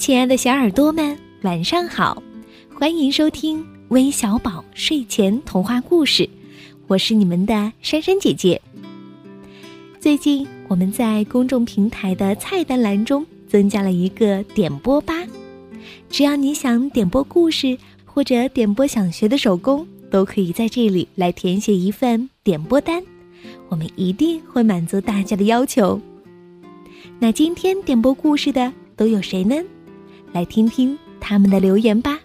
亲爱的小耳朵们，晚上好！欢迎收听微小宝睡前童话故事，我是你们的珊珊姐姐。最近我们在公众平台的菜单栏中增加了一个点播吧，只要你想点播故事或者点播想学的手工，都可以在这里来填写一份点播单，我们一定会满足大家的要求。那今天点播故事的都有谁呢？来听听他们的留言吧。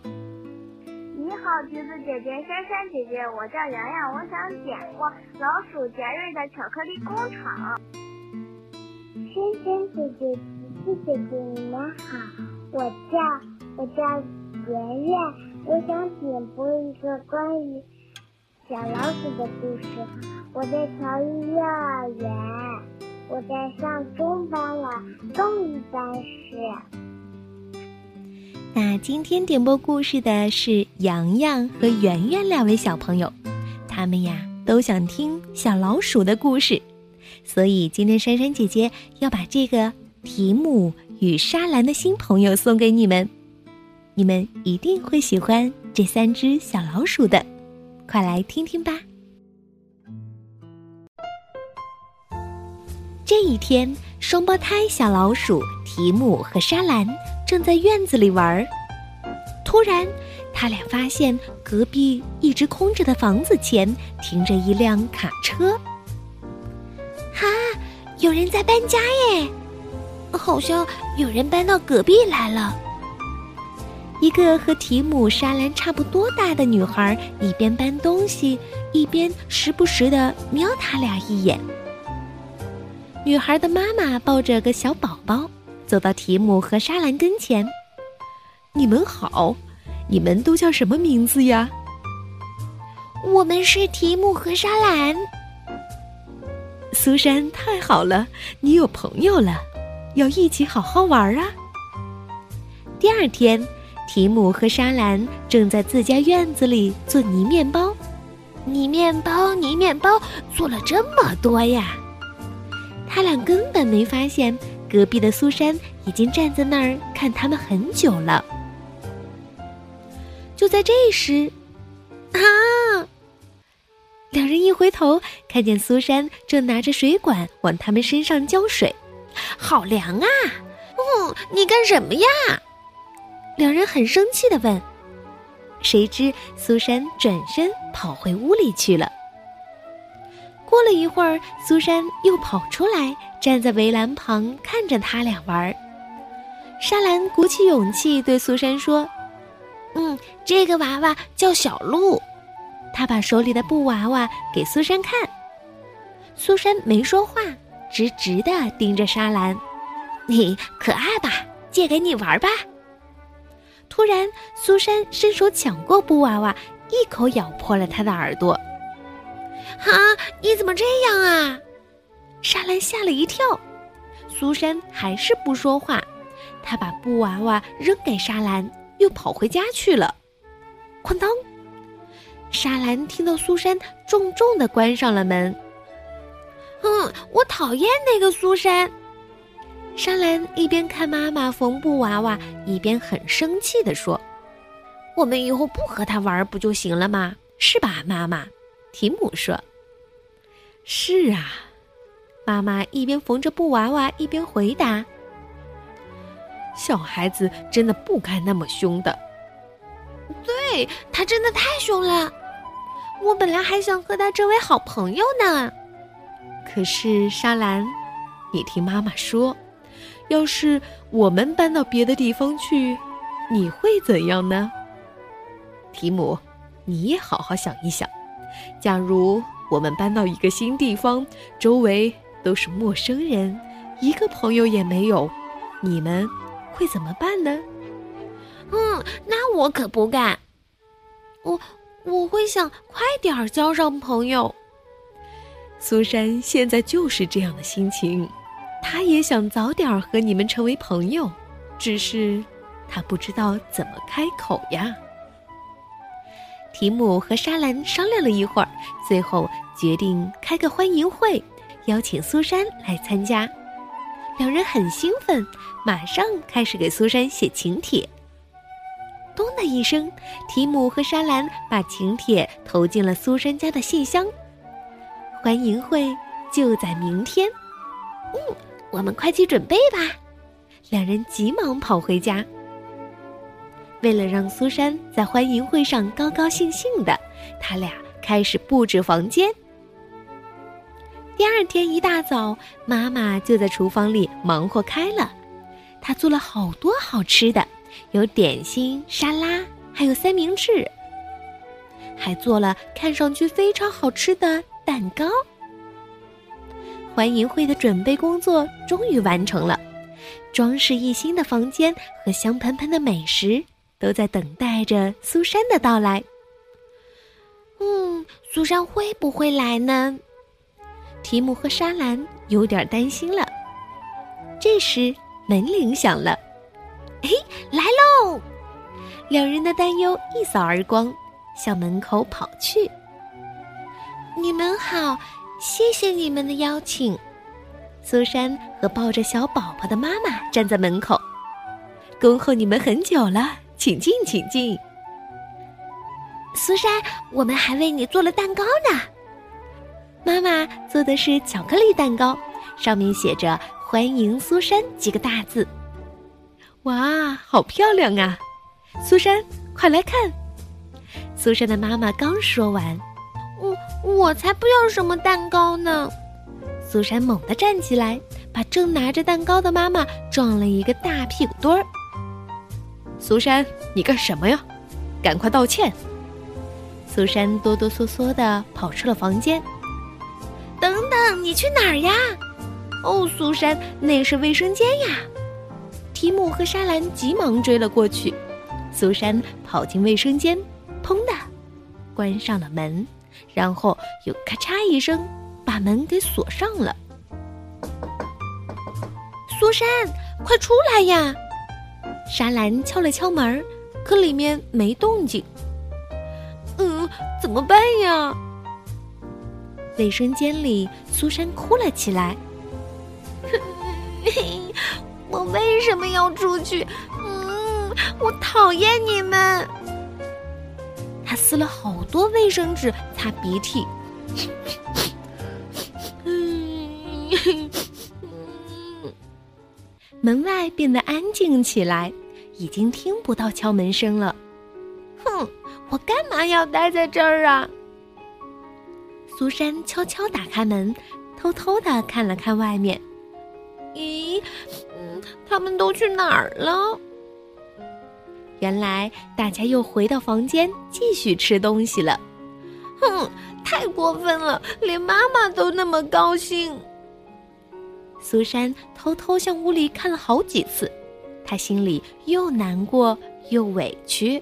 你好，橘子姐姐、珊珊姐姐，我叫洋洋，我想点播《老鼠杰瑞的巧克力工厂》。珊珊姐姐、橘子姐姐，你们好，我叫我叫圆圆，我想点播一个关于小老鼠的故事。我在乔伊幼儿园，我在上中班了，中一班是。那今天点播故事的是洋洋和圆圆两位小朋友，他们呀都想听小老鼠的故事，所以今天珊珊姐姐要把这个提姆与莎兰的新朋友送给你们，你们一定会喜欢这三只小老鼠的，快来听听吧。这一天，双胞胎小老鼠提姆和莎兰。正在院子里玩儿，突然，他俩发现隔壁一直空着的房子前停着一辆卡车。哈，有人在搬家耶！好像有人搬到隔壁来了。一个和提姆、莎兰差不多大的女孩一边搬东西，一边时不时的瞄他俩一眼。女孩的妈妈抱着个小宝宝。走到提姆和莎兰跟前，你们好，你们都叫什么名字呀？我们是提姆和莎兰。苏珊，太好了，你有朋友了，要一起好好玩啊！第二天，提姆和莎兰正在自家院子里做泥面包，泥面包，泥面包，做了这么多呀！他俩根本没发现。隔壁的苏珊已经站在那儿看他们很久了。就在这时，啊！两人一回头，看见苏珊正拿着水管往他们身上浇水，好凉啊！哦，你干什么呀？两人很生气的问。谁知苏珊转身跑回屋里去了。过了一会儿，苏珊又跑出来，站在围栏旁看着他俩玩。莎兰鼓起勇气对苏珊说：“嗯，这个娃娃叫小鹿。”她把手里的布娃娃给苏珊看。苏珊没说话，直直的盯着莎兰。“你可爱吧？借给你玩吧。”突然，苏珊伸手抢过布娃娃，一口咬破了他的耳朵。啊！你怎么这样啊？莎兰吓了一跳。苏珊还是不说话，她把布娃娃扔给莎兰，又跑回家去了。哐当！莎兰听到苏珊重重的关上了门。嗯，我讨厌那个苏珊。莎兰一边看妈妈缝布娃娃，一边很生气的说：“我们以后不和她玩不就行了吗？是吧，妈妈？”提姆说：“是啊。”妈妈一边缝着布娃娃，一边回答：“小孩子真的不该那么凶的。”“对他真的太凶了，我本来还想和他成为好朋友呢。”可是沙兰，你听妈妈说，要是我们搬到别的地方去，你会怎样呢？提姆，你也好好想一想。假如我们搬到一个新地方，周围都是陌生人，一个朋友也没有，你们会怎么办呢？嗯，那我可不干。我我会想快点儿交上朋友。苏珊现在就是这样的心情，她也想早点和你们成为朋友，只是她不知道怎么开口呀。提姆和莎兰商量了一会儿，最后决定开个欢迎会，邀请苏珊来参加。两人很兴奋，马上开始给苏珊写请帖。咚的一声，提姆和莎兰把请帖投进了苏珊家的信箱。欢迎会就在明天。嗯，我们快去准备吧。两人急忙跑回家。为了让苏珊在欢迎会上高高兴兴的，他俩开始布置房间。第二天一大早，妈妈就在厨房里忙活开了，她做了好多好吃的。有点心、沙拉，还有三明治，还做了看上去非常好吃的蛋糕。欢迎会的准备工作终于完成了，装饰一新的房间和香喷喷的美食都在等待着苏珊的到来。嗯，苏珊会不会来呢？提姆和莎兰有点担心了。这时门铃响了。嘿，来喽！两人的担忧一扫而光，向门口跑去。你们好，谢谢你们的邀请。苏珊和抱着小宝宝的妈妈站在门口，恭候你们很久了，请进，请进。苏珊，我们还为你做了蛋糕呢。妈妈做的是巧克力蛋糕，上面写着“欢迎苏珊”几个大字。哇，好漂亮啊！苏珊，快来看！苏珊的妈妈刚说完，我我才不要什么蛋糕呢！苏珊猛地站起来，把正拿着蛋糕的妈妈撞了一个大屁股墩儿。苏珊，你干什么呀？赶快道歉！苏珊哆哆嗦嗦的跑出了房间。等等，你去哪儿呀？哦，苏珊，那是卫生间呀！提姆和莎兰急忙追了过去，苏珊跑进卫生间，砰的关上了门，然后又咔嚓一声把门给锁上了。苏珊，快出来呀！莎兰敲了敲门，可里面没动静。嗯，怎么办呀？卫生间里，苏珊哭了起来。我为什么要出去？嗯，我讨厌你们。他撕了好多卫生纸擦鼻涕。嗯，门外变得安静起来，已经听不到敲门声了。哼，我干嘛要待在这儿啊？苏珊悄悄打开门，偷偷的看了看外面。咦？嗯他们都去哪儿了？原来大家又回到房间继续吃东西了。哼，太过分了，连妈妈都那么高兴。苏珊偷偷向屋里看了好几次，她心里又难过又委屈。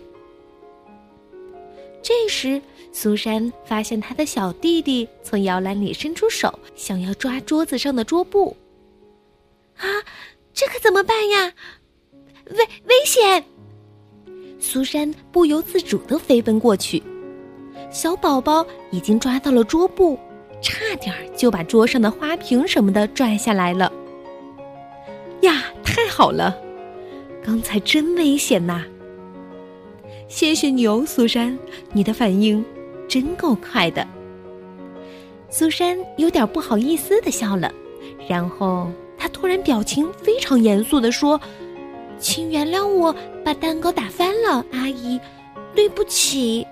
这时，苏珊发现她的小弟弟从摇篮里伸出手，想要抓桌子上的桌布。啊！这可怎么办呀？危危险！苏珊不由自主的飞奔过去，小宝宝已经抓到了桌布，差点就把桌上的花瓶什么的拽下来了。呀，太好了！刚才真危险呐！谢谢你哦，苏珊，你的反应真够快的。苏珊有点不好意思的笑了，然后。她突然表情非常严肃的说：“请原谅我把蛋糕打翻了，阿姨，对不起。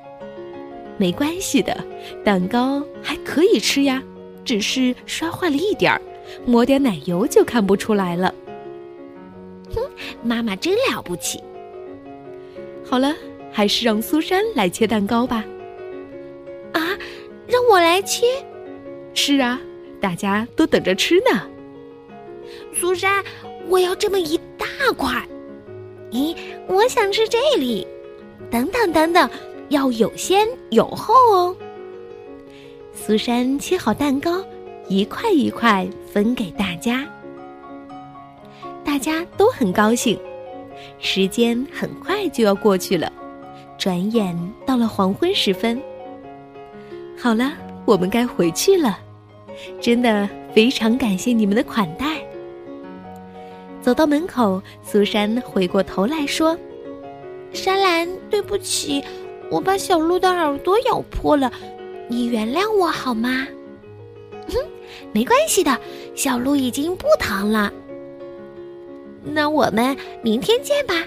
没关系的，蛋糕还可以吃呀，只是摔坏了一点儿，抹点奶油就看不出来了。”哼，妈妈真了不起。好了，还是让苏珊来切蛋糕吧。啊，让我来切？是啊，大家都等着吃呢。苏珊，我要这么一大块。咦，我想吃这里。等等等等，要有先有后哦。苏珊切好蛋糕，一块一块分给大家。大家都很高兴。时间很快就要过去了，转眼到了黄昏时分。好了，我们该回去了。真的非常感谢你们的款待。走到门口，苏珊回过头来说：“莎兰，对不起，我把小鹿的耳朵咬破了，你原谅我好吗？”“哼，没关系的，小鹿已经不疼了。”“那我们明天见吧。”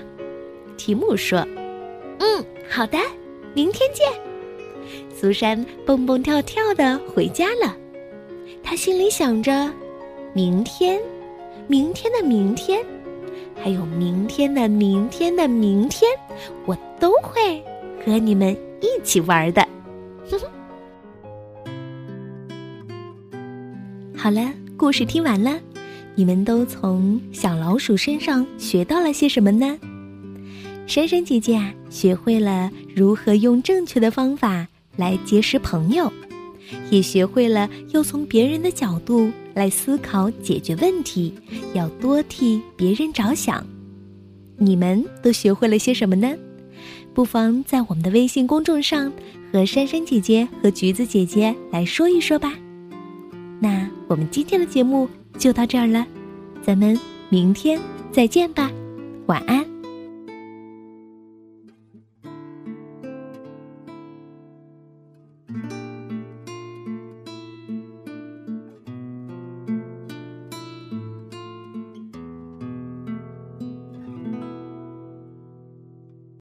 提姆说。“嗯，好的，明天见。”苏珊蹦蹦跳跳的回家了，她心里想着：“明天。”明天的明天，还有明天的明天的明天，我都会和你们一起玩的。好了，故事听完了，你们都从小老鼠身上学到了些什么呢？珊珊姐姐啊，学会了如何用正确的方法来结识朋友，也学会了要从别人的角度。来思考解决问题，要多替别人着想。你们都学会了些什么呢？不妨在我们的微信公众上和珊珊姐姐和橘子姐姐来说一说吧。那我们今天的节目就到这儿了，咱们明天再见吧，晚安。